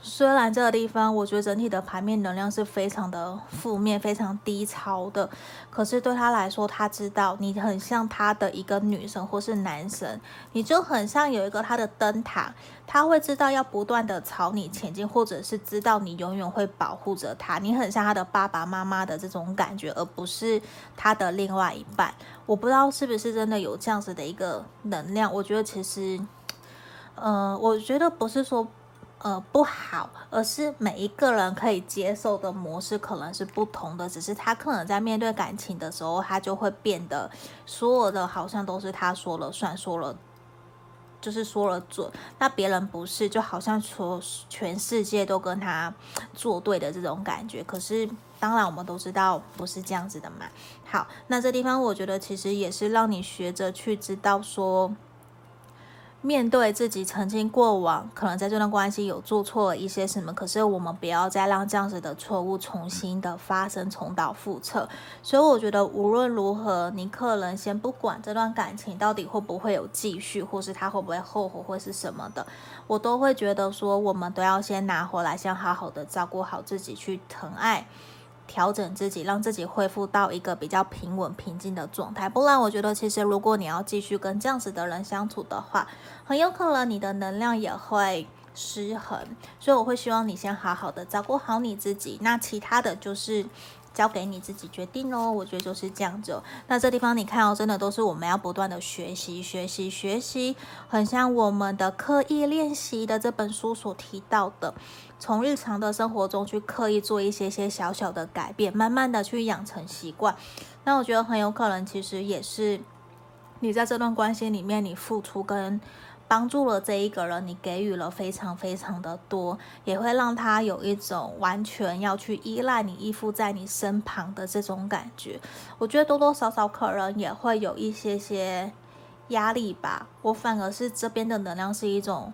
虽然这个地方，我觉得整体的牌面能量是非常的负面、非常低潮的，可是对他来说，他知道你很像他的一个女神或是男神，你就很像有一个他的灯塔，他会知道要不断的朝你前进，或者是知道你永远会保护着他，你很像他的爸爸妈妈的这种感觉，而不是他的另外一半。我不知道是不是真的有这样子的一个能量，我觉得其实，呃，我觉得不是说。呃，不好，而是每一个人可以接受的模式可能是不同的，只是他可能在面对感情的时候，他就会变得所有的好像都是他说了算，说了就是说了准，那别人不是，就好像说全世界都跟他作对的这种感觉。可是当然我们都知道不是这样子的嘛。好，那这地方我觉得其实也是让你学着去知道说。面对自己曾经过往，可能在这段关系有做错了一些什么，可是我们不要再让这样子的错误重新的发生，重蹈覆辙。所以我觉得无论如何，你可能先不管这段感情到底会不会有继续，或是他会不会后悔，或是什么的，我都会觉得说，我们都要先拿回来，先好好的照顾好自己，去疼爱。调整自己，让自己恢复到一个比较平稳、平静的状态。不然，我觉得其实如果你要继续跟这样子的人相处的话，很有可能你的能量也会失衡。所以，我会希望你先好好的照顾好你自己。那其他的就是交给你自己决定哦。我觉得就是这样子。那这地方你看哦，真的都是我们要不断的学习、学习、学习，很像我们的刻意练习的这本书所提到的。从日常的生活中去刻意做一些些小小的改变，慢慢的去养成习惯。那我觉得很有可能，其实也是你在这段关系里面，你付出跟帮助了这一个人，你给予了非常非常的多，也会让他有一种完全要去依赖你、依附在你身旁的这种感觉。我觉得多多少少可能也会有一些些压力吧。我反而是这边的能量是一种。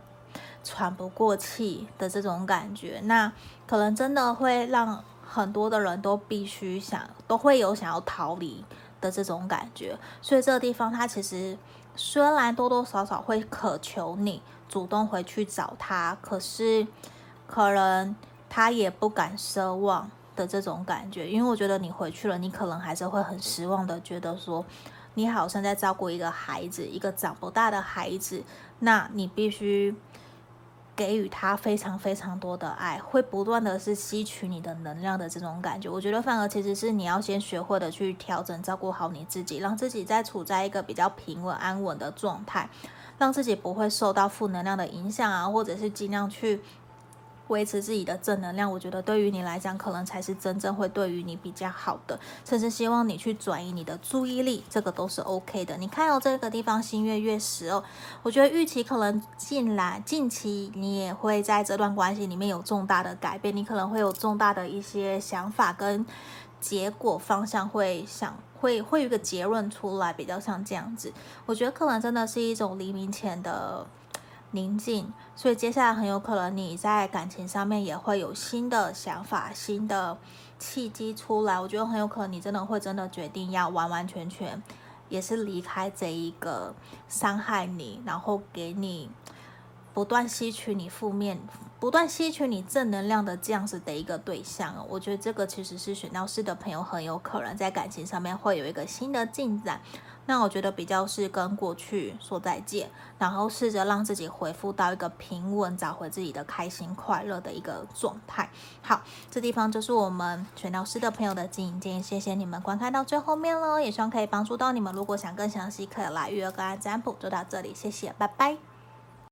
喘不过气的这种感觉，那可能真的会让很多的人都必须想，都会有想要逃离的这种感觉。所以这个地方，他其实虽然多多少少会渴求你主动回去找他，可是可能他也不敢奢望的这种感觉。因为我觉得你回去了，你可能还是会很失望的，觉得说你好像在照顾一个孩子，一个长不大的孩子，那你必须。给予他非常非常多的爱，会不断的是吸取你的能量的这种感觉。我觉得反而其实是你要先学会的去调整、照顾好你自己，让自己在处在一个比较平稳、安稳的状态，让自己不会受到负能量的影响啊，或者是尽量去。维持自己的正能量，我觉得对于你来讲，可能才是真正会对于你比较好的。甚至希望你去转移你的注意力，这个都是 OK 的。你看到这个地方新月月食哦，我觉得预期可能近来近期你也会在这段关系里面有重大的改变，你可能会有重大的一些想法跟结果方向会想会会有一个结论出来，比较像这样子。我觉得可能真的是一种黎明前的。宁静，所以接下来很有可能你在感情上面也会有新的想法、新的契机出来。我觉得很有可能你真的会真的决定要完完全全，也是离开这一个伤害你，然后给你不断吸取你负面、不断吸取你正能量的这样子的一个对象。我觉得这个其实是选到四的朋友很有可能在感情上面会有一个新的进展。那我觉得比较是跟过去说再见，然后试着让自己恢复到一个平稳，找回自己的开心快乐的一个状态。好，这地方就是我们选到师的朋友的经营建议，谢谢你们观看到最后面了，也希望可以帮助到你们。如果想更详细，可以来预约个案占卜，就到这里，谢谢，拜拜。